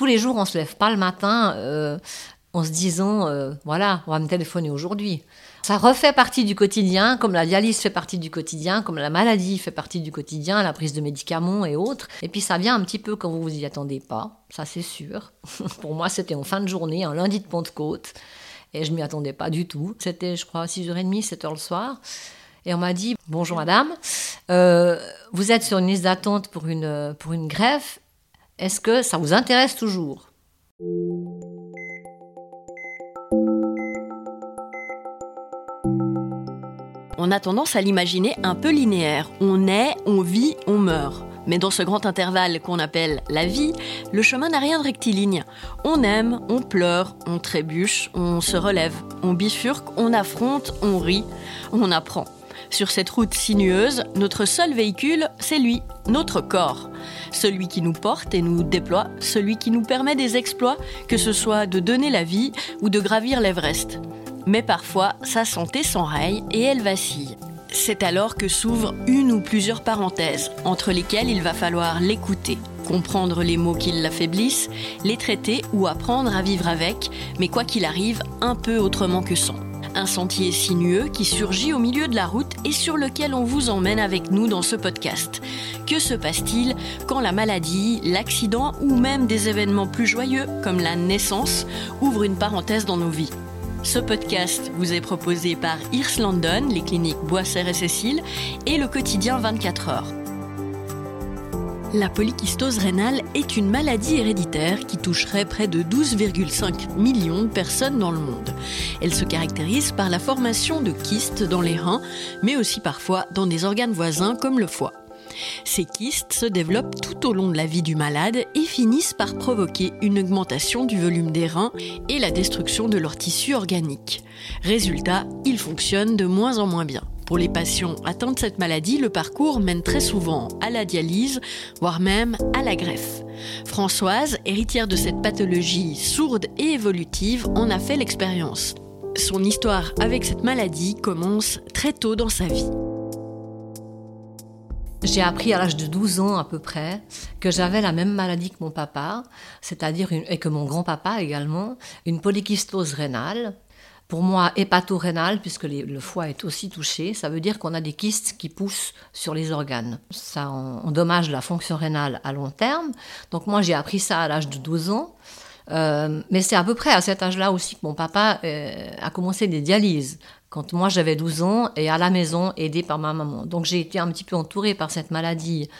tous les jours, on se lève pas le matin euh, en se disant, euh, voilà, on va me téléphoner aujourd'hui. Ça refait partie du quotidien, comme la dialyse fait partie du quotidien, comme la maladie fait partie du quotidien, la prise de médicaments et autres. Et puis ça vient un petit peu quand vous vous y attendez pas, ça c'est sûr. Pour moi, c'était en fin de journée, un lundi de Pentecôte, et je m'y attendais pas du tout. C'était, je crois, 6h30, 7h le soir. Et on m'a dit Bonjour madame, euh, vous êtes sur une liste d'attente pour une, pour une greffe. Est-ce que ça vous intéresse toujours? On a tendance à l'imaginer un peu linéaire. On naît, on vit, on meurt. Mais dans ce grand intervalle qu'on appelle la vie, le chemin n'a rien de rectiligne. On aime, on pleure, on trébuche, on se relève, on bifurque, on affronte, on rit, on apprend. Sur cette route sinueuse, notre seul véhicule, c'est lui, notre corps. Celui qui nous porte et nous déploie, celui qui nous permet des exploits, que ce soit de donner la vie ou de gravir l'Everest. Mais parfois, sa santé s'enraye et elle vacille. C'est alors que s'ouvrent une ou plusieurs parenthèses, entre lesquelles il va falloir l'écouter, comprendre les mots qui l'affaiblissent, les traiter ou apprendre à vivre avec, mais quoi qu'il arrive, un peu autrement que sans un sentier sinueux qui surgit au milieu de la route et sur lequel on vous emmène avec nous dans ce podcast. Que se passe-t-il quand la maladie, l'accident ou même des événements plus joyeux comme la naissance ouvrent une parenthèse dans nos vies? Ce podcast vous est proposé par Irs London, les cliniques Boisser et Cécile et le quotidien 24 heures. La polykystose rénale est une maladie héréditaire qui toucherait près de 12,5 millions de personnes dans le monde. Elle se caractérise par la formation de kystes dans les reins, mais aussi parfois dans des organes voisins comme le foie. Ces kystes se développent tout au long de la vie du malade et finissent par provoquer une augmentation du volume des reins et la destruction de leur tissu organique. Résultat, ils fonctionnent de moins en moins bien. Pour les patients atteints de cette maladie, le parcours mène très souvent à la dialyse, voire même à la greffe. Françoise, héritière de cette pathologie sourde et évolutive, en a fait l'expérience. Son histoire avec cette maladie commence très tôt dans sa vie. J'ai appris à l'âge de 12 ans à peu près que j'avais la même maladie que mon papa, c'est-à-dire et que mon grand-papa également, une polykystose rénale, pour moi hépato-rénale, puisque le foie est aussi touché, ça veut dire qu'on a des kystes qui poussent sur les organes. Ça endommage la fonction rénale à long terme. Donc moi j'ai appris ça à l'âge de 12 ans. Euh, mais c'est à peu près à cet âge-là aussi que mon papa euh, a commencé des dialyses. Quand moi j'avais 12 ans et à la maison aidé par ma maman. Donc j'ai été un petit peu entourée par cette maladie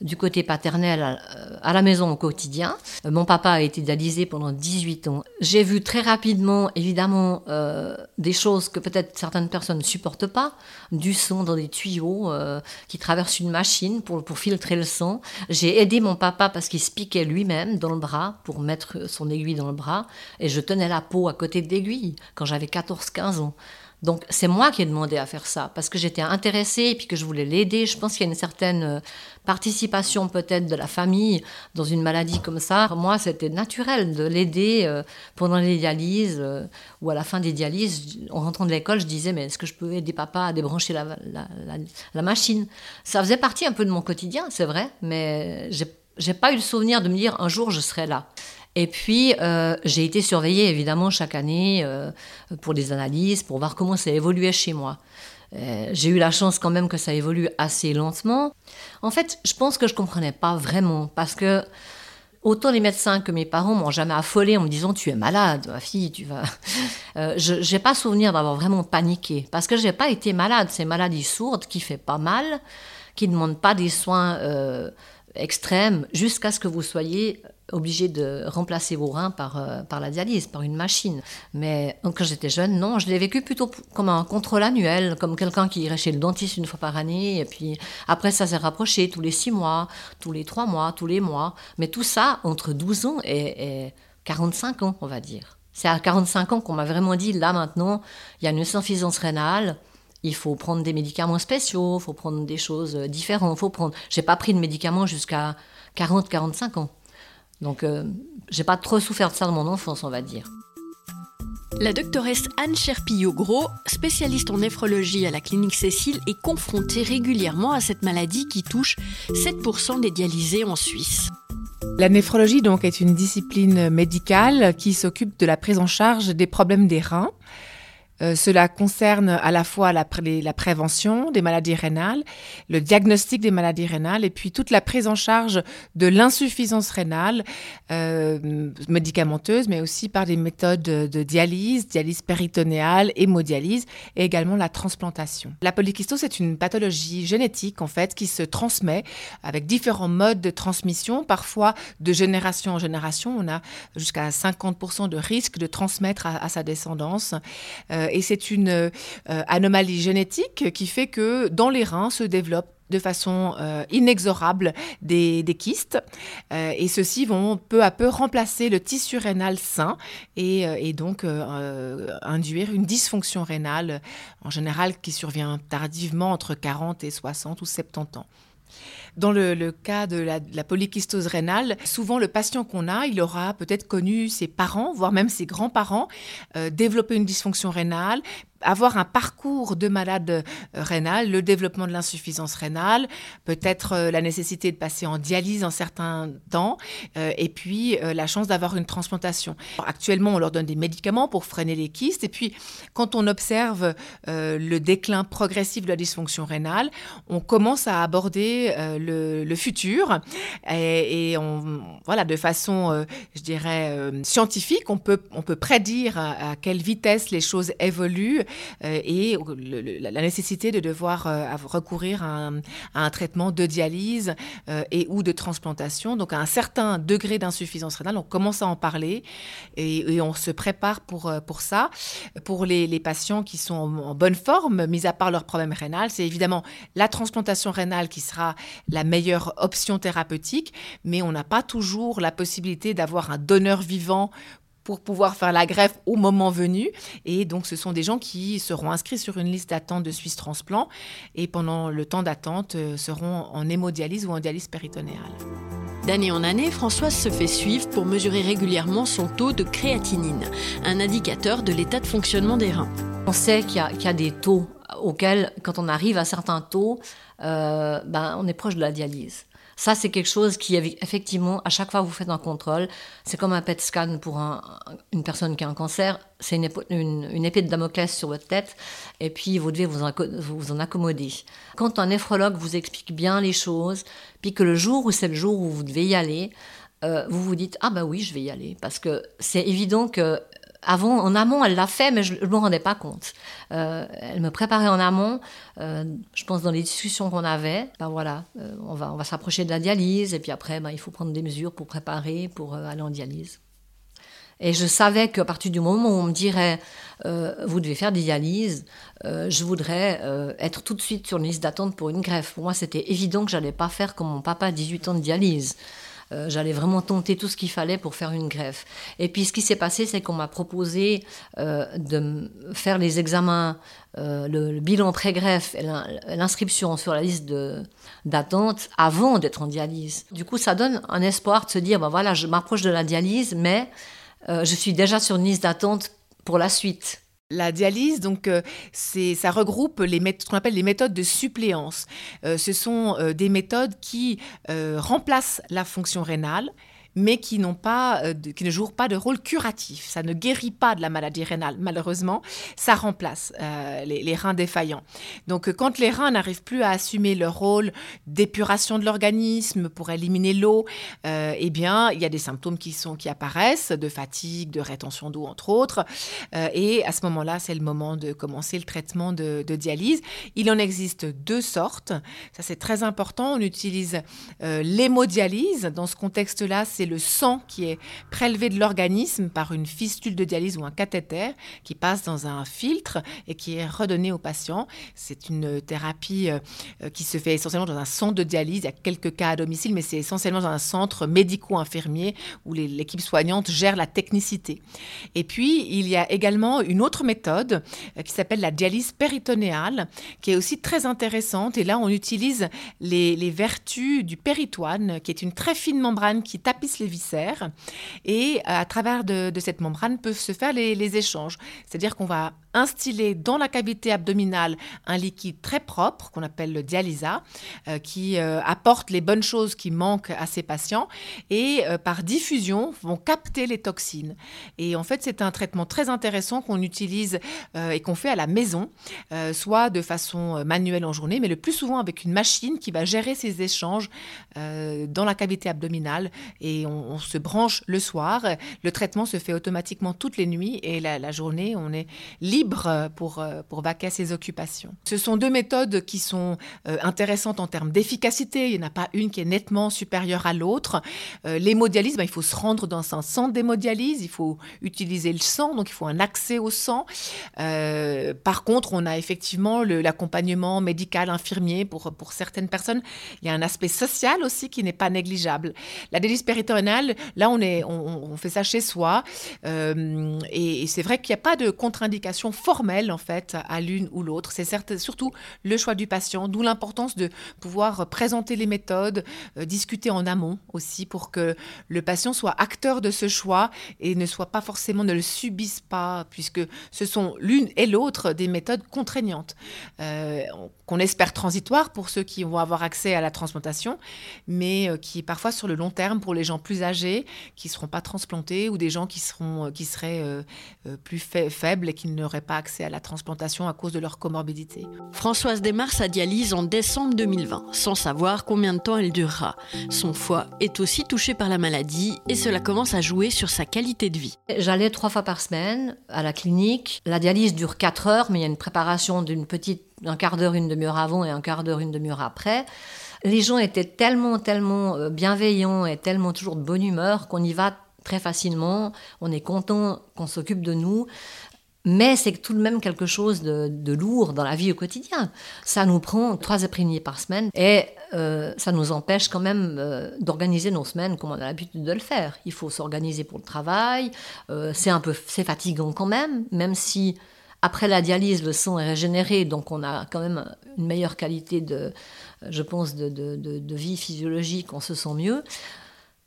du côté paternel euh, à la maison au quotidien. Euh, mon papa a été dialysé pendant 18 ans. J'ai vu très rapidement, évidemment, euh, des choses que peut-être certaines personnes ne supportent pas, du sang dans des tuyaux qui traversent une machine pour, pour filtrer le sang. J'ai aidé mon papa parce qu'il se piquait lui-même dans le bras pour mettre son aiguille dans le bras et je tenais la peau à côté de l'aiguille quand j'avais 14-15 ans. Donc c'est moi qui ai demandé à faire ça parce que j'étais intéressée et puis que je voulais l'aider. Je pense qu'il y a une certaine euh, participation peut-être de la famille dans une maladie comme ça. Moi, c'était naturel de l'aider euh, pendant les dialyses euh, ou à la fin des dialyses. En rentrant de l'école, je disais mais est-ce que je peux aider papa à débrancher la, la, machine? Ça faisait partie un peu de mon quotidien, c'est vrai, mais j'ai pas eu le souvenir de me dire un jour je serai là. Et puis, euh, j'ai été surveillée évidemment chaque année euh, pour des analyses, pour voir comment ça évoluait chez moi. Euh, j'ai eu la chance quand même que ça évolue assez lentement. En fait, je pense que je comprenais pas vraiment parce que autant les médecins que mes parents m'ont jamais affolée en me disant tu es malade, ma fille, tu vas. je n'ai pas souvenir d'avoir vraiment paniqué parce que j'ai pas été malade. C'est maladie sourde qui fait pas mal, qui ne demande pas des soins extrêmes jusqu'à ce que vous soyez obligé de remplacer vos reins par, euh, par la dialyse, par une machine. Mais quand j'étais jeune, non, je l'ai vécu plutôt comme un contrôle annuel, comme quelqu'un qui irait chez le dentiste une fois par année, et puis après ça s'est rapproché tous les six mois, tous les trois mois, tous les mois. Mais tout ça entre 12 ans et, et 45 ans, on va dire. C'est à 45 ans qu'on m'a vraiment dit, là maintenant, il y a une insuffisance rénale, il faut prendre des médicaments spéciaux, il faut prendre des choses différentes, faut prendre... J'ai pas pris de médicaments jusqu'à 40-45 ans. Donc, euh, j'ai pas trop souffert de ça dans mon enfance, on va dire. La doctoresse Anne Cherpillot-Gros, spécialiste en néphrologie à la clinique Cécile, est confrontée régulièrement à cette maladie qui touche 7% des dialysés en Suisse. La néphrologie donc est une discipline médicale qui s'occupe de la prise en charge des problèmes des reins. Euh, cela concerne à la fois la, prévention des maladies rénales, le diagnostic des maladies rénales et puis toute la prise en charge de l'insuffisance rénale euh, médicamenteuse, mais aussi par des méthodes de dialyse, dialyse péritonéale, hémodialyse et également la transplantation. La polykystose est une pathologie génétique en fait qui se transmet avec différents modes de transmission, parfois de génération en génération. On a jusqu'à 50% de risque de transmettre à, sa descendance. Euh, et c'est une euh, anomalie génétique qui fait que dans les reins se développent de façon euh, inexorable des, kystes euh, et ceux-ci vont peu à peu remplacer le tissu rénal sain et, donc induire une dysfonction rénale en général qui survient tardivement entre 40 et 60 ou 70 ans. Dans le, cas de la, de rénale, souvent le patient qu'on a, il aura peut-être connu ses parents, voire même ses grands-parents, euh, développer une dysfonction rénale, avoir un parcours de malade euh, rénal, le développement de l'insuffisance rénale, peut-être euh, la nécessité de passer en dialyse en certains temps, euh, et puis la chance d'avoir une transplantation. actuellement, on leur donne des médicaments pour freiner les kystes, et puis quand on observe le déclin progressif de la dysfonction rénale, on commence à aborder le, futur, et, voilà, de façon, je dirais, scientifique, on peut, on peut prédire à quelle vitesse les choses évoluent euh, et la nécessité de devoir euh, recourir à un, traitement de dialyse euh, et ou de transplantation. Donc à un certain degré d'insuffisance rénale, on commence à en parler et, on se prépare pour, pour ça. Pour les, patients qui sont en, bonne forme, mis à part leur problème rénal, c'est évidemment la transplantation rénale qui sera la meilleure option thérapeutique, mais on n'a pas toujours la possibilité d'avoir un donneur vivant pour pouvoir faire la greffe au moment venu. Et donc, ce sont des gens qui seront inscrits sur une liste d'attente de Suisse Transplant et pendant le temps d'attente euh, seront en hémodialyse ou en dialyse péritonéale. D'année en année, Françoise se fait suivre pour mesurer régulièrement son taux de créatinine, un indicateur de l'état de fonctionnement des reins. On sait qu'il y, a des taux auxquels, quand on arrive à certains taux, euh, ben, on est proche de la dialyse. Ça, c'est quelque chose qui, effectivement, à chaque fois que vous faites un contrôle, c'est comme un PET scan pour une personne qui a un cancer. C'est une, épée de Damoclès sur votre tête, et puis vous devez vous en, accommoder. Quand un néphrologue vous explique bien les choses, puis que le jour où c'est le jour où vous devez y aller, euh, vous vous dites ah bah oui je vais y aller parce que c'est évident que avant, en amont, elle l'a fait, mais je ne me rendais pas compte. Euh, elle me préparait en amont. Euh, je pense dans les discussions qu'on avait, ben voilà, euh, on va, on va s'approcher de la dialyse, et puis après, ben, il faut prendre des mesures pour préparer, pour aller en dialyse. Et je savais qu'à partir du moment où on me dirait, vous devez faire des dialyses, je voudrais être tout de suite sur une liste d'attente pour une greffe. Pour moi, c'était évident que j'allais pas faire comme mon papa 18 ans de dialyse. Euh, j'allais vraiment tenter tout ce qu'il fallait pour faire une greffe. Et puis ce qui s'est passé, c'est qu'on m'a proposé euh, de faire les examens, euh, le, bilan pré-greffe et l'inscription sur la liste d'attente avant d'être en dialyse. Du coup, ça donne un espoir de se dire, ben voilà, je m'approche de la dialyse, mais je suis déjà sur une liste d'attente pour la suite. La dialyse, donc, euh, c'est, ça regroupe les ce qu'on appelle les méthodes de suppléance. Euh, ce sont euh, des méthodes qui remplacent la fonction rénale mais qui, n'ont pas, euh, qui ne jouent pas de rôle curatif. Ça ne guérit pas de la maladie rénale, malheureusement. Ça remplace euh, les, reins défaillants. Donc, euh, quand les reins n'arrivent plus à assumer leur rôle d'épuration de l'organisme pour éliminer l'eau, eh bien, il y a des symptômes qui, sont, qui apparaissent, de fatigue, de rétention d'eau, entre autres. et à ce moment-là, c'est le moment de commencer le traitement de, dialyse. Il en existe deux sortes. Ça, c'est très important. On utilise l'hémodialyse. Dans ce contexte-là, le sang qui est prélevé de l'organisme par une fistule de dialyse ou un cathéter qui passe dans un filtre et qui est redonné au patient. C'est une thérapie euh, euh, qui se fait essentiellement dans un centre de dialyse. Il y a quelques cas à domicile, mais c'est essentiellement dans un centre médico-infirmier où l'équipe soignante gère la technicité. Et puis, il y a également une autre méthode euh, qui s'appelle la dialyse péritonéale, qui est aussi très intéressante. Et là, on utilise les, les vertus du péritoine, qui est une très fine membrane qui tapisse les viscères et euh, à travers de, cette membrane peuvent se faire les, échanges. C'est-à-dire qu'on va instiller dans la cavité abdominale un liquide très propre qu'on appelle le dialysa, euh, qui euh, apporte les bonnes choses qui manquent à ces patients et euh, par diffusion vont capter les toxines. Et en fait, c'est un traitement très intéressant qu'on utilise et qu'on fait à la maison, soit de façon manuelle en journée, mais le plus souvent avec une machine qui va gérer ces échanges dans la cavité abdominale et on, se branche le soir. Le traitement se fait automatiquement toutes les nuits et la, la journée, on est libre pour, pour vaquer ses occupations. Ce sont deux méthodes qui sont euh, intéressantes en termes d'efficacité. Il n'y en a pas une qui est nettement supérieure à l'autre. Euh, l'hémodialyse, ben, il faut se rendre dans un centre d'hémodialyse, il faut utiliser le sang, donc il faut un accès au sang. Euh, par contre, on a effectivement l'accompagnement médical infirmier pour, certaines personnes. Il y a un aspect social aussi qui n'est pas négligeable. La délice péritonéale, là, on, est, on, fait ça chez soi. et c'est vrai qu'il n'y a pas de contre-indication formelle, en fait, à l'une ou l'autre. C'est surtout le choix du patient, d'où l'importance de pouvoir présenter les méthodes, euh, discuter en amont aussi pour que le patient soit acteur de ce choix et ne soit pas forcément, ne le subisse pas, puisque ce sont l'une et l'autre des méthodes contraignantes, euh, qu'on espère transitoires pour ceux qui vont avoir accès à la transplantation, mais euh, qui parfois sur le long terme pour les gens plus âgés qui ne seront pas transplantés ou des gens qui, seront, qui seraient plus faibles et qui n'auraient pas accès à la transplantation à cause de leur comorbidité. Françoise démarre sa dialyse en décembre 2020, sans savoir combien de temps elle durera. Son foie est aussi touché par la maladie et cela commence à jouer sur sa qualité de vie. J'allais trois fois par semaine à la clinique. La dialyse dure quatre heures, mais il y a une préparation d'une petite, un quart d'heure, une demi-heure avant et un quart d'heure, une demi-heure après. Les gens étaient tellement, tellement euh, bienveillants et tellement toujours de bonne humeur qu'on y va très facilement. On est content qu'on s'occupe de nous. Mais c'est tout de même quelque chose de, lourd dans la vie au quotidien. Ça nous prend trois après-midi par semaine et euh, ça nous empêche quand même euh, d'organiser nos semaines comme on a l'habitude de le faire. Il faut s'organiser pour le travail. Euh, c'est un peu, c'est fatigant quand même, même si après la dialyse le sang est régénéré, donc on a quand même une meilleure qualité de, je pense, de, de vie physiologique. On se sent mieux.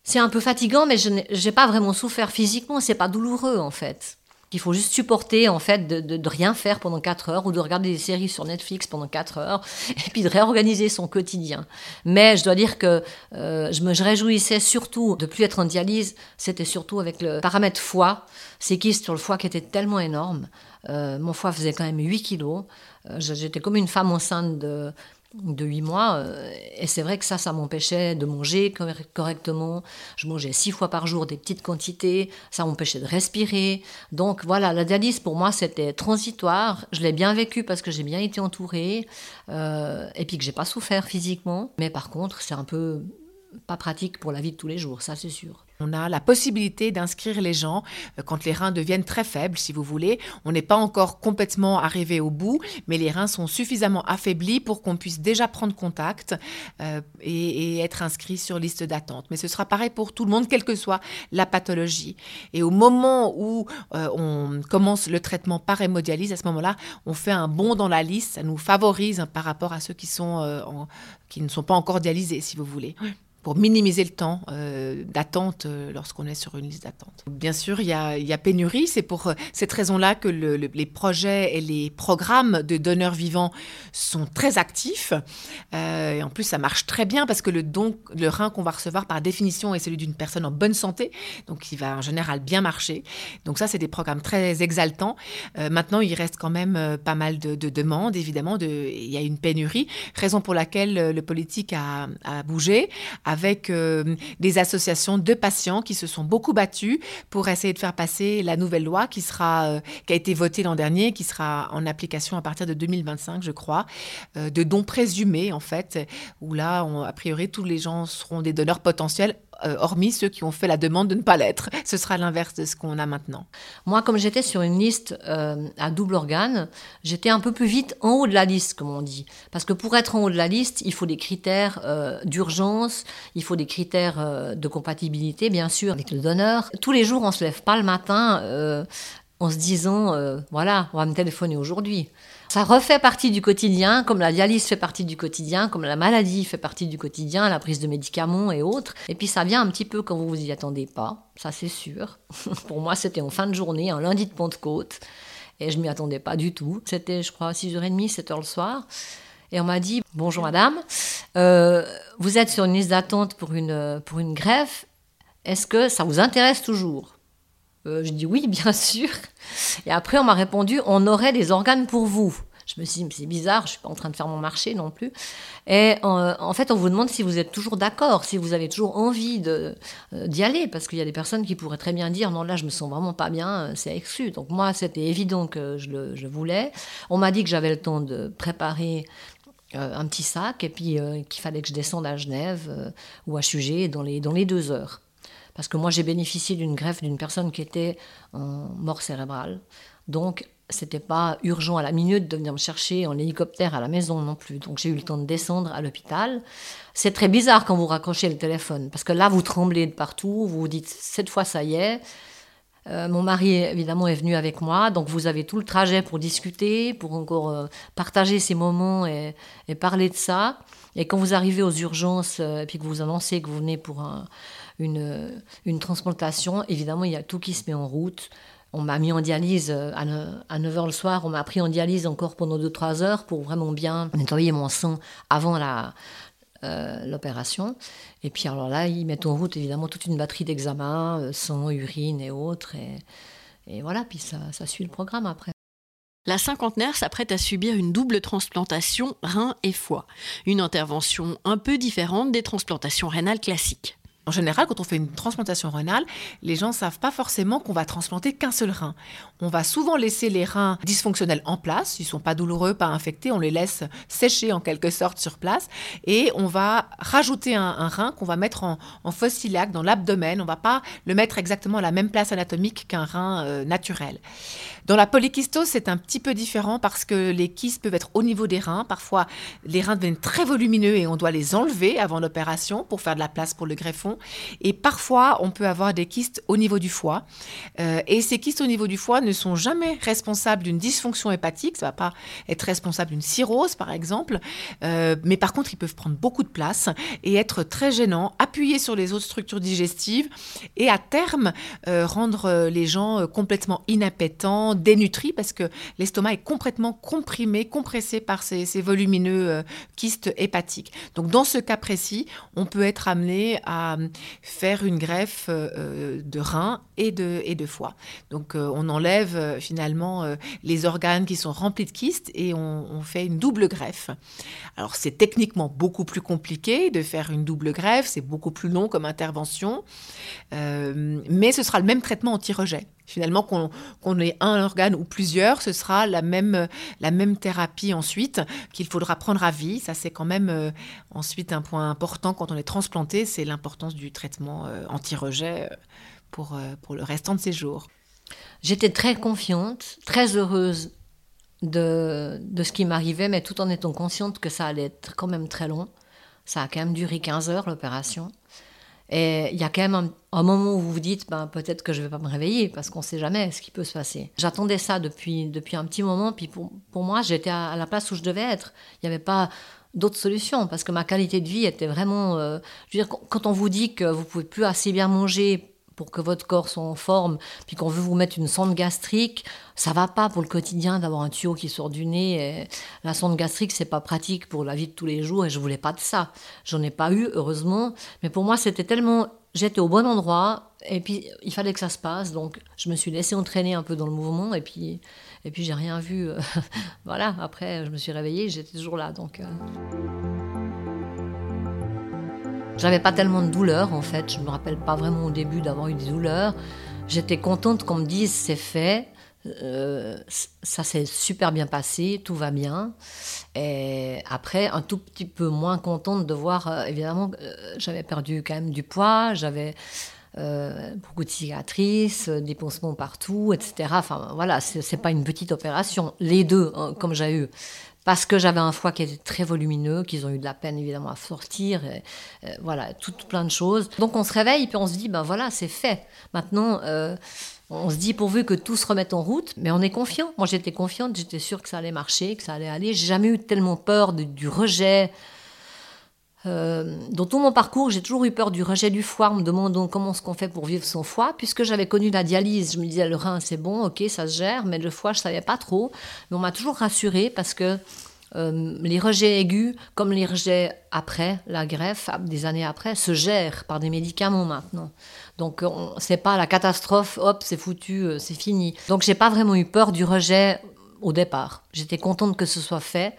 C'est un peu fatigant, mais je n'ai pas vraiment souffert physiquement. C'est pas douloureux en fait. Il faut juste supporter en fait de, rien faire pendant 4 heures ou de regarder des séries sur Netflix pendant 4 heures et puis de réorganiser son quotidien. Mais je dois dire que euh, je me réjouissais surtout de plus être en dialyse, c'était surtout avec le paramètre foie, ces kystes sur le foie qui étaient tellement énormes. Euh, mon foie faisait quand même 8 kilos. Euh, j'étais comme une femme enceinte de de huit mois. Euh, et c'est vrai que ça, ça m'empêchait de manger correctement. Je mangeais six fois par jour des petites quantités. Ça m'empêchait de respirer. Donc voilà, la dialyse pour moi, c'était transitoire. Je l'ai bien vécu parce que j'ai bien été entourée. Euh, et puis que j'ai pas souffert physiquement. Mais par contre, c'est un peu pas pratique pour la vie de tous les jours, ça c'est sûr. On a la possibilité d'inscrire les gens euh, quand les reins deviennent très faibles, si vous voulez. On n'est pas encore complètement arrivé au bout, mais les reins sont suffisamment affaiblis pour qu'on puisse déjà prendre contact euh, et, être inscrit sur liste d'attente. Mais ce sera pareil pour tout le monde, quelle que soit la pathologie. Et au moment où euh, on commence le traitement par hémodialyse, à ce moment-là, on fait un bond dans la liste. Ça nous favorise par rapport à ceux qui, sont, qui ne sont pas encore dialysés, si vous voulez pour minimiser le temps euh, d'attente euh, lorsqu'on est sur une liste d'attente. Bien sûr, il y a, pénurie. C'est pour euh, cette raison-là que les projets et les programmes de donneurs vivants sont très actifs. et en plus, ça marche très bien parce que le don, le rein qu'on va recevoir par définition est celui d'une personne en bonne santé, donc il va en général bien marcher. Donc ça, c'est des programmes très exaltants. maintenant, il reste quand même pas mal de, demandes, évidemment. De, il y a une pénurie, raison pour laquelle le politique a bougé, avec euh, des associations de patients qui se sont beaucoup battus pour essayer de faire passer la nouvelle loi qui sera euh, qui a été votée l'an dernier, qui sera en application à partir de 2025, je crois, euh, de dons présumés en fait, où là, a priori, tous les gens seront des donneurs potentiels euh, hormis ceux qui ont fait la demande de ne pas l'être. Ce sera l'inverse de ce qu'on a maintenant. Moi, comme j'étais sur une liste euh, à double organe, j'étais un peu plus vite en haut de la liste, comme on dit. Parce que pour être en haut de la liste, il faut des critères euh, d'urgence, il faut des critères de compatibilité, bien sûr, avec le donneur. Tous les jours, on se lève pas le matin en se disant, voilà, on va me téléphoner aujourd'hui. Ça refait partie du quotidien, comme la dialyse fait partie du quotidien, comme la maladie fait partie du quotidien, la prise de médicaments et autres. Et puis ça vient un petit peu quand vous vous y attendez pas, ça c'est sûr. Pour moi, c'était en fin de journée, un lundi de Pentecôte. Et je m'y attendais pas du tout. C'était, je crois, 6h30, 7h le soir. Et on m'a dit Bonjour madame, euh, vous êtes sur une liste d'attente pour une, pour une greffe. Est-ce que ça vous intéresse toujours? Euh, Je dis Oui, bien sûr. Et après, on m'a répondu On aurait des organes pour vous. Je me suis dit, c'est bizarre, je suis pas en train de faire mon marché non plus. Et euh, en fait, on vous demande si vous êtes toujours d'accord, si vous avez toujours envie de, d'y aller, parce qu'il y a des personnes qui pourraient très bien dire, non, là, je me sens vraiment pas bien, c'est exclu. Donc moi, c'était évident que je, le, voulais. On m'a dit que j'avais le temps de préparer euh, un petit sac et puis euh, qu'il fallait que je descende à Genève euh, ou à Chugé dans les deux heures. Parce que moi, j'ai bénéficié d'une greffe d'une personne qui était en mort cérébrale. Donc, c'était pas urgent à la minute de venir me chercher en hélicoptère à la maison non plus. Donc, j'ai eu le temps de descendre à l'hôpital. C'est très bizarre quand vous raccrochez le téléphone. Parce que là, vous tremblez de partout. Vous vous dites, cette fois, ça y est. Euh, mon mari, évidemment, est venu avec moi, donc vous avez tout le trajet pour discuter, pour encore euh, partager ces moments et, parler de ça. Et quand vous arrivez aux urgences euh, et puis que vous annoncez que vous venez pour une, une, transplantation, évidemment, il y a tout qui se met en route. On m'a mis en dialyse à, 9h le soir, on m'a pris en dialyse encore pendant 2-3 heures pour vraiment bien nettoyer mon sang avant la, euh, l'opération. Et puis alors là, ils mettent en route évidemment toute une batterie d'examens, euh, sang, urine et autres. Et, voilà, puis ça, ça suit le programme après. La cinquantenaire s'apprête à subir une double transplantation rein et foie, une intervention un peu différente des transplantations rénales classiques. En général, quand on fait une transplantation rénale, les gens ne savent pas forcément qu'on va transplanter qu'un seul rein. On va souvent laisser les reins dysfonctionnels en place, ils ne sont pas douloureux, pas infectés, on les laisse sécher en quelque sorte sur place, et on va rajouter un, rein qu'on va mettre en, en fossilac dans l'abdomen. On ne va pas le mettre exactement à la même place anatomique qu'un rein euh, naturel. Dans la polykystose, c'est un petit peu différent parce que les kystes peuvent être au niveau des reins. Parfois, les reins deviennent très volumineux et on doit les enlever avant l'opération pour faire de la place pour le greffon. Et parfois, on peut avoir des kystes au niveau du foie. Euh, et ces kystes au niveau du foie ne sont jamais responsables d'une dysfonction hépatique. Ça ne va pas être responsable d'une cirrhose, par exemple. Euh, mais par contre, ils peuvent prendre beaucoup de place et être très gênants, appuyer sur les autres structures digestives et à terme euh, rendre les gens complètement inappétents, dénutris, parce que l'estomac est complètement comprimé, compressé par ces, ces volumineux kystes hépatiques. Donc dans ce cas précis, on peut être amené à faire une greffe euh, de rein et de, et de foie. Donc euh, on enlève euh, finalement les organes qui sont remplis de kystes et on, fait une double greffe. Alors c'est techniquement beaucoup plus compliqué de faire une double greffe, c'est beaucoup plus long comme intervention, mais ce sera le même traitement anti-rejet. Finalement, qu'on ait un organe ou plusieurs, ce sera la même, la même thérapie ensuite qu'il faudra prendre à vie. Ça, c'est quand même euh, ensuite un point important quand on est transplanté, c'est l'importance du traitement euh, anti-rejet euh, pour, pour le restant de ses jours. J'étais très confiante, très heureuse de, de ce qui m'arrivait, mais tout en étant consciente que ça allait être quand même très long. Ça a quand même duré 15 heures, l'opération. Et il y a quand même un, moment où vous vous dites, ben, peut-être que je ne vais pas me réveiller, parce qu'on ne sait jamais ce qui peut se passer. J'attendais ça depuis, depuis un petit moment, puis pour, pour moi, j'étais à, la place où je devais être. Il n'y avait pas d'autre solution, parce que ma qualité de vie était vraiment... Euh, je veux dire, quand on vous dit que vous pouvez plus assez bien manger pour que votre corps soit en forme, puis qu'on veut vous mettre une sonde gastrique, ça va pas pour le quotidien d'avoir un tuyau qui sort du nez. La sonde gastrique, c'est pas pratique pour la vie de tous les jours, et je voulais pas de ça. J'en ai pas eu, heureusement, mais pour moi, c'était tellement, j'étais au bon endroit, et puis il fallait que ça se passe, donc je me suis laissée entraîner un peu dans le mouvement, et puis, et puis j'ai rien vu. voilà. Après, je me suis réveillée, j'étais toujours là, donc. Euh. J'avais pas tellement de douleurs en fait, je me rappelle pas vraiment au début d'avoir eu des douleurs. J'étais contente qu'on me dise c'est fait, euh, ça s'est super bien passé, tout va bien. Et après, un tout petit peu moins contente de voir, euh, évidemment, euh, j'avais perdu quand même du poids, j'avais beaucoup de cicatrices, des pansements partout, etc. Enfin voilà, c'est pas une petite opération. Les deux, hein, comme j'ai eu parce que j'avais un foie qui était très volumineux, qu'ils ont eu de la peine évidemment à sortir, euh, voilà, tout, plein de choses. Donc on se réveille puis on se dit, ben voilà, c'est fait. Maintenant, euh, on se dit pourvu que tout se remette en route, mais on est confiant. Moi j'étais confiante, j'étais sûre que ça allait marcher, que ça allait aller. J'ai jamais eu tellement peur du rejet. Euh, dans tout mon parcours, j'ai toujours eu peur du rejet du foie, en me demandant comment est-ce qu'on fait pour vivre son foie. Puisque j'avais connu la dialyse, je me disais le rein c'est bon, ok, ça se gère, mais le foie je savais pas trop. Mais on m'a toujours rassurée parce que euh, les rejets aigus, comme les rejets après la greffe, des années après, se gèrent par des médicaments maintenant. Donc c'est pas la catastrophe, hop, c'est foutu, euh, c'est fini. Donc j'ai pas vraiment eu peur du rejet au départ. J'étais contente que ce soit fait.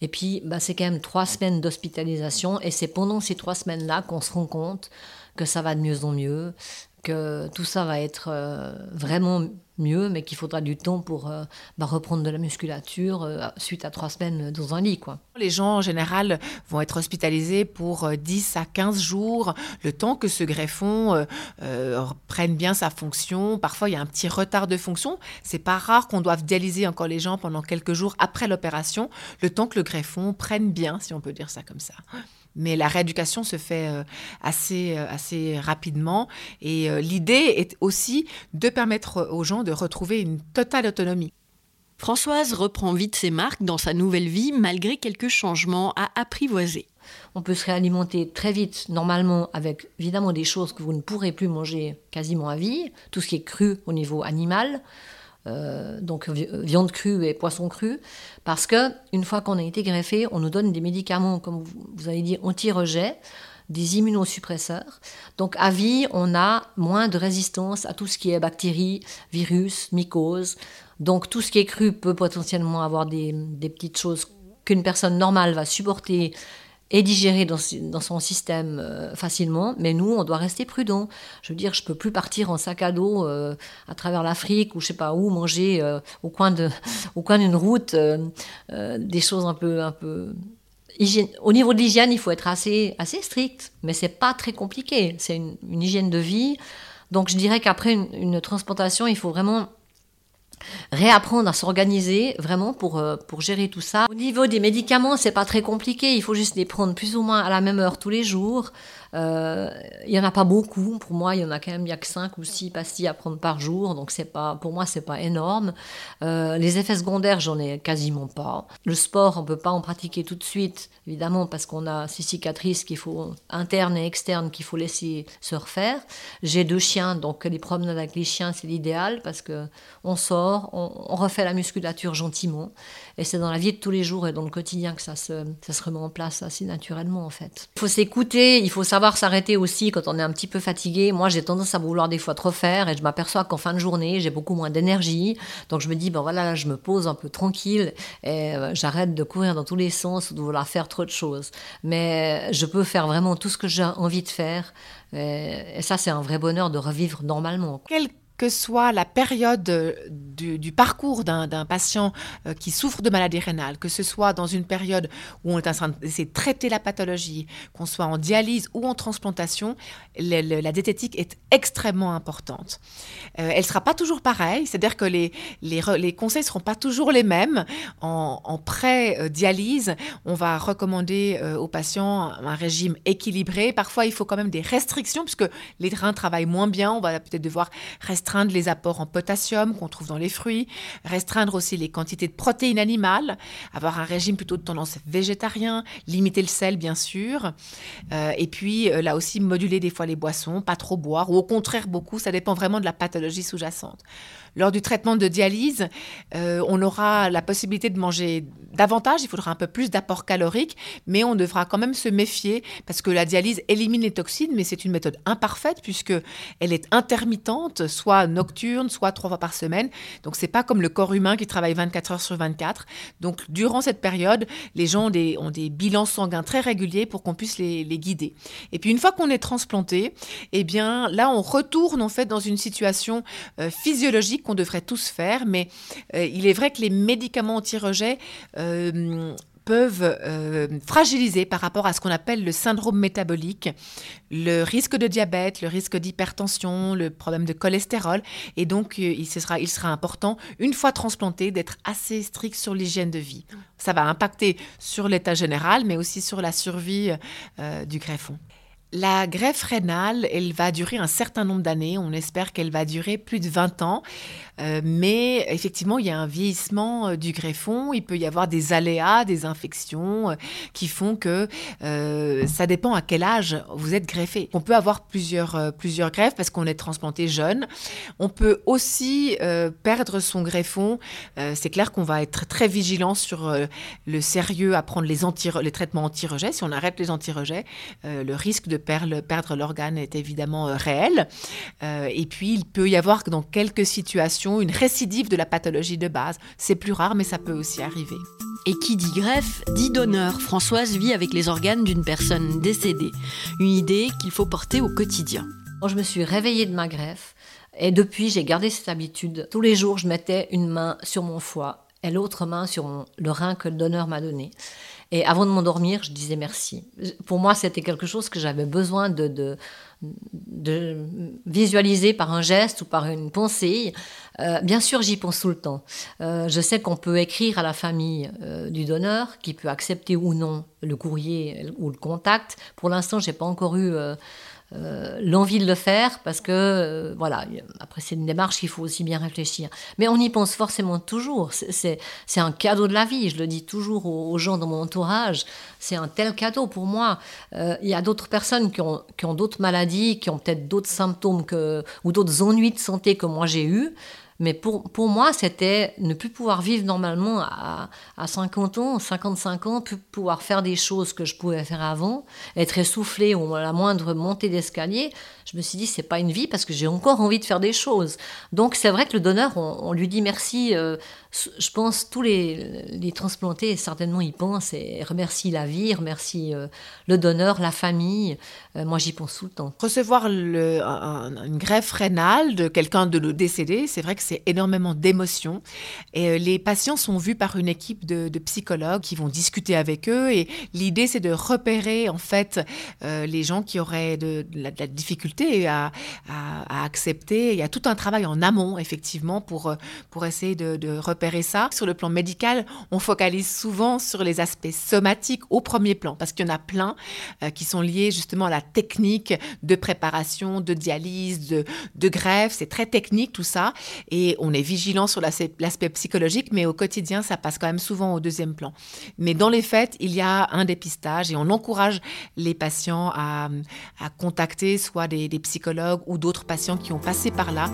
Et puis, bah, c'est quand même trois semaines d'hospitalisation. Et c'est pendant ces trois semaines-là qu'on se rend compte que ça va de mieux en mieux, que tout ça va être euh, vraiment mieux, mais qu'il faudra du temps pour euh, bah, reprendre de la musculature euh, suite à trois semaines dans un lit. Quoi. Les gens en général vont être hospitalisés pour 10 à 15 jours, le temps que ce greffon prenne bien sa fonction. Parfois, il y a un petit retard de fonction. C'est pas rare qu'on doive dialyser encore les gens pendant quelques jours après l'opération, le temps que le greffon prenne bien, si on peut dire ça comme ça mais la rééducation se fait euh, assez, euh, assez rapidement. Et euh, l'idée est aussi de permettre aux gens de retrouver une totale autonomie. Françoise reprend vite ses marques dans sa nouvelle vie malgré quelques changements à apprivoiser. On peut se réalimenter très vite, normalement, avec évidemment des choses que vous ne pourrez plus manger quasiment à vie, tout ce qui est cru au niveau animal, euh, donc viande crue et poisson cru, parce que une fois qu'on a été greffé, on nous donne des médicaments, comme vous avez dit, anti-rejet, des immunosuppresseurs. Donc à vie, on a moins de résistance à tout ce qui est bactéries, virus, mycoses. Donc tout ce qui est cru peut potentiellement avoir des petites choses qu'une personne normale va supporter est digéré dans, son système euh, facilement, mais nous, on doit rester prudent. Je veux dire, je peux plus partir en sac à dos euh, à travers l'Afrique ou je sais pas où manger euh, au coin de, au coin d'une route des choses un peu, un peu hygiène. Au niveau de l'hygiène, il faut être assez, assez strict, mais c'est pas très compliqué. C'est une, hygiène de vie. Donc, je dirais qu'après une transplantation, il faut vraiment réapprendre à s'organiser vraiment pour, euh, pour gérer tout ça. Au niveau des médicaments, c'est pas très compliqué, il faut juste les prendre plus ou moins à la même heure tous les jours. Euh, il y en a pas beaucoup. Pour moi, il y en a quand même, il y a que 5 ou 6 pastilles à prendre par jour. Donc, c'est pas, pour moi, c'est pas énorme. Euh, les effets secondaires, j'en ai quasiment pas. Le sport, on peut pas en pratiquer tout de suite, évidemment, parce qu'on a ces cicatrices qu'il faut, internes et externes, qu'il faut laisser se refaire. J'ai deux chiens, donc les promenades avec les chiens, c'est l'idéal parce que on sort, on, on refait la musculature gentiment. Et c'est dans la vie de tous les jours et dans le quotidien que ça se, ça se remet en place assez naturellement, en fait. Il faut s'écouter, il faut savoir s'arrêter aussi quand on est un petit peu fatigué. Moi, j'ai tendance à vouloir des fois trop faire et je m'aperçois qu'en fin de journée, j'ai beaucoup moins d'énergie. Donc, je me dis, ben voilà, là, je me pose un peu tranquille et euh, j'arrête de courir dans tous les sens ou de vouloir faire trop de choses. Mais je peux faire vraiment tout ce que j'ai envie de faire. Et, ça, c'est un vrai bonheur de revivre normalement que soit la période euh, du, parcours d'un patient euh, qui souffre de maladie rénale, que ce soit dans une période où on est en train de traiter la pathologie, qu'on soit en dialyse ou en transplantation, la diététique est extrêmement importante. Euh, elle ne sera pas toujours pareille, c'est-à-dire que les, les, conseils ne seront pas toujours les mêmes. En, pré-dialyse, on va recommander aux patients un régime équilibré. Parfois, il faut quand même des restrictions, puisque les reins travaillent moins bien, on va peut-être devoir restreindre les apports en potassium qu'on trouve dans les fruits, restreindre aussi les quantités de protéines animales, avoir un régime plutôt de tendance végétarien, limiter le sel bien sûr, euh, et puis euh, là aussi moduler des fois les boissons, pas trop boire, ou au contraire beaucoup, ça dépend vraiment de la pathologie sous-jacente. Lors du traitement de dialyse, euh, on aura la possibilité de manger davantage, il faudra un peu plus d'apport calorique, mais on devra quand même se méfier parce que la dialyse élimine les toxines, mais c'est une méthode imparfaite puisque elle est intermittente, soit nocturne, soit trois fois par semaine. Donc c'est pas comme le corps humain qui travaille 24 heures sur 24. Donc durant cette période, les gens ont des, bilans sanguins très réguliers pour qu'on puisse les, les, guider. Et puis une fois qu'on est transplanté, eh bien là on retourne en fait dans une situation euh, physiologique qu'on devrait tous faire, mais euh, il est vrai que les médicaments anti-rejet euh, peuvent euh, fragiliser par rapport à ce qu'on appelle le syndrome métabolique, le risque de diabète, le risque d'hypertension, le problème de cholestérol. Et donc, il, sera, il sera important, une fois transplanté, d'être assez strict sur l'hygiène de vie. Ça va impacter sur l'état général, mais aussi sur la survie du greffon. La greffe rénale, elle va durer un certain nombre d'années. On espère qu'elle va durer plus de 20 ans. Euh, mais effectivement, il y a un vieillissement euh, du greffon. Il peut y avoir des aléas, des infections euh, qui font que ça dépend à quel âge vous êtes greffé. On peut avoir plusieurs, plusieurs greffes parce qu'on est transplanté jeune. On peut aussi perdre son greffon. C'est clair qu'on va être très vigilant sur le sérieux à prendre les, anti les traitements anti-rejet. Si on arrête les anti-rejets, le risque de perdre, perdre l'organe est évidemment réel. et puis, il peut y avoir dans quelques situations une récidive de la pathologie de base. C'est plus rare, mais ça peut aussi arriver. Et qui dit greffe, dit donneur. Françoise vit avec les organes d'une personne décédée. Une idée qu'il faut porter au quotidien. Quand je me suis réveillée de ma greffe, et depuis, j'ai gardé cette habitude. Tous les jours, je mettais une main sur mon foie et l'autre main sur le rein que le donneur m'a donné. Et avant de m'endormir, je disais merci. Pour moi, c'était quelque chose que j'avais besoin de, de, visualiser par un geste ou par une pensée. Euh, bien sûr, j'y pense tout le temps. Euh, je sais qu'on peut écrire à la famille euh, du donneur, qui peut accepter ou non le courrier ou le contact. Pour l'instant, j'ai pas encore eu euh, l'envie de le faire parce que euh, voilà après c'est une démarche qu'il faut aussi bien réfléchir. Mais on y pense forcément toujours. C'est un cadeau de la vie. Je le dis toujours aux, gens dans mon entourage. C'est un tel cadeau pour moi. Euh, il y a d'autres personnes qui ont, qui ont d'autres maladies qui ont peut-être d'autres symptômes que, ou d'autres ennuis de santé que moi j'ai eu mais pour, pour moi, c'était ne plus pouvoir vivre normalement à, à 50 ans, 55 ans, plus pouvoir faire des choses que je pouvais faire avant, être essoufflé ou à la moindre montée d'escalier. Je me suis dit, c'est pas une vie parce que j'ai encore envie de faire des choses. Donc c'est vrai que le donneur, on, lui dit merci. Euh, je pense tous les, transplantés, certainement, y pensent et remercient la vie, remercient euh, le donneur, la famille. Euh, moi, j'y pense tout le temps. Recevoir le, une greffe rénale de quelqu'un de décédé, c'est vrai que c'est énormément d'émotions. Et euh, les patients sont vus par une équipe de, psychologues qui vont discuter avec eux. Et l'idée, c'est de repérer en fait les gens qui auraient de, la, difficulté à, accepter. Il y a tout un travail en amont, effectivement, pour, pour essayer de, repérer Sur le plan médical, on focalise souvent sur les aspects somatiques au premier plan, parce qu'il y en a plein qui sont liés justement à la technique de préparation, de dialyse, de, greffe. C'est très technique tout ça. Et on est vigilant sur l'aspect psychologique, mais au quotidien, ça passe quand même souvent au deuxième plan. Mais dans les faits, il y a un dépistage et on encourage les patients à, contacter soit des psychologues ou d'autres patients qui ont passé par là.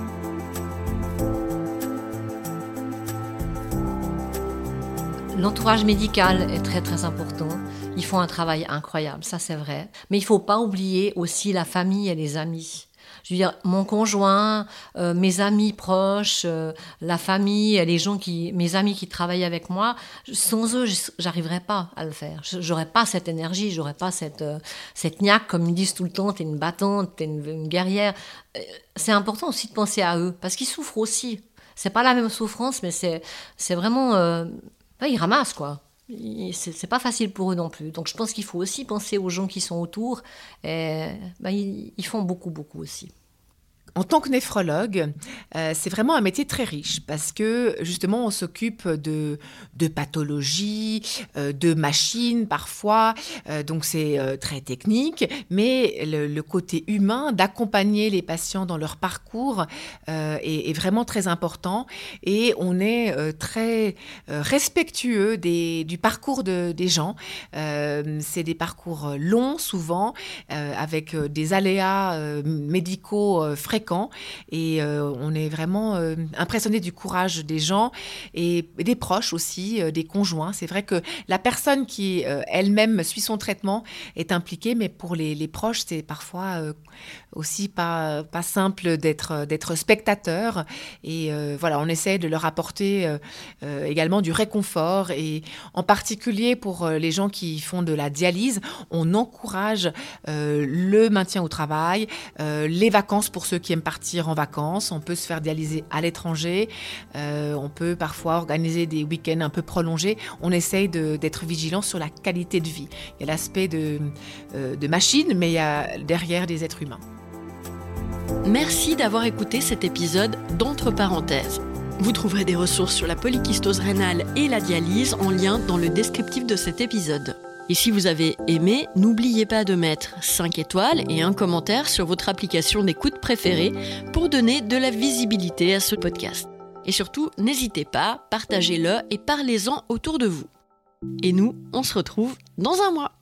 L'entourage médical est très très important. Ils font un travail incroyable, ça c'est vrai. Mais il ne faut pas oublier aussi la famille et les amis. Je veux dire, mon conjoint, euh, mes amis proches, euh, la famille, les gens qui, mes amis qui travaillent avec moi, sans eux, j'arriverais pas à le faire. J'aurais pas cette énergie, j'aurais pas cette euh, cette niaque, comme ils disent tout le temps. T'es une battante, t'es une, une guerrière. C'est important aussi de penser à eux parce qu'ils souffrent aussi. C'est pas la même souffrance, mais c'est c'est ils ramassent quoi c'est pas facile pour eux non plus. Donc je pense qu'il faut aussi penser aux gens qui sont autour. Ben, ils font beaucoup, beaucoup aussi. En tant que néphrologue, euh, c'est vraiment un métier très riche parce que justement on s'occupe de, pathologies, euh, de machines parfois, euh, donc c'est très technique, mais le, côté humain d'accompagner les patients dans leur parcours est, vraiment très important. Et on est très respectueux des, du parcours de, des gens. c'est des parcours longs souvent avec des aléas médicaux fréquents et euh, on est vraiment euh, impressionné du courage des gens et des proches aussi, euh, des conjoints. C'est vrai que la personne qui elle-même suit son traitement est impliquée, mais pour les, les proches, c'est parfois aussi pas, simple d'être, spectateur. Et voilà, on essaie de leur apporter également du réconfort. Et en particulier pour les gens qui font de la dialyse, on encourage le maintien au travail, les vacances pour ceux qui partir en vacances, on peut se faire dialyser à l'étranger, euh, on peut parfois organiser des week-ends un peu prolongés. On essaye d'être vigilant sur la qualité de vie. Il y a l'aspect euh, de machine, mais il y a derrière des êtres humains. Merci d'avoir écouté cet épisode d'Entre parenthèses. Vous trouverez des ressources sur la polykystose rénale et la dialyse en lien dans le descriptif de cet épisode. Et si vous avez aimé, n'oubliez pas de mettre 5 étoiles et un commentaire sur votre application d'écoute préférée pour donner de la visibilité à ce podcast. Et surtout, n'hésitez pas, partagez-le et parlez-en autour de vous. Et nous, on se retrouve dans un mois.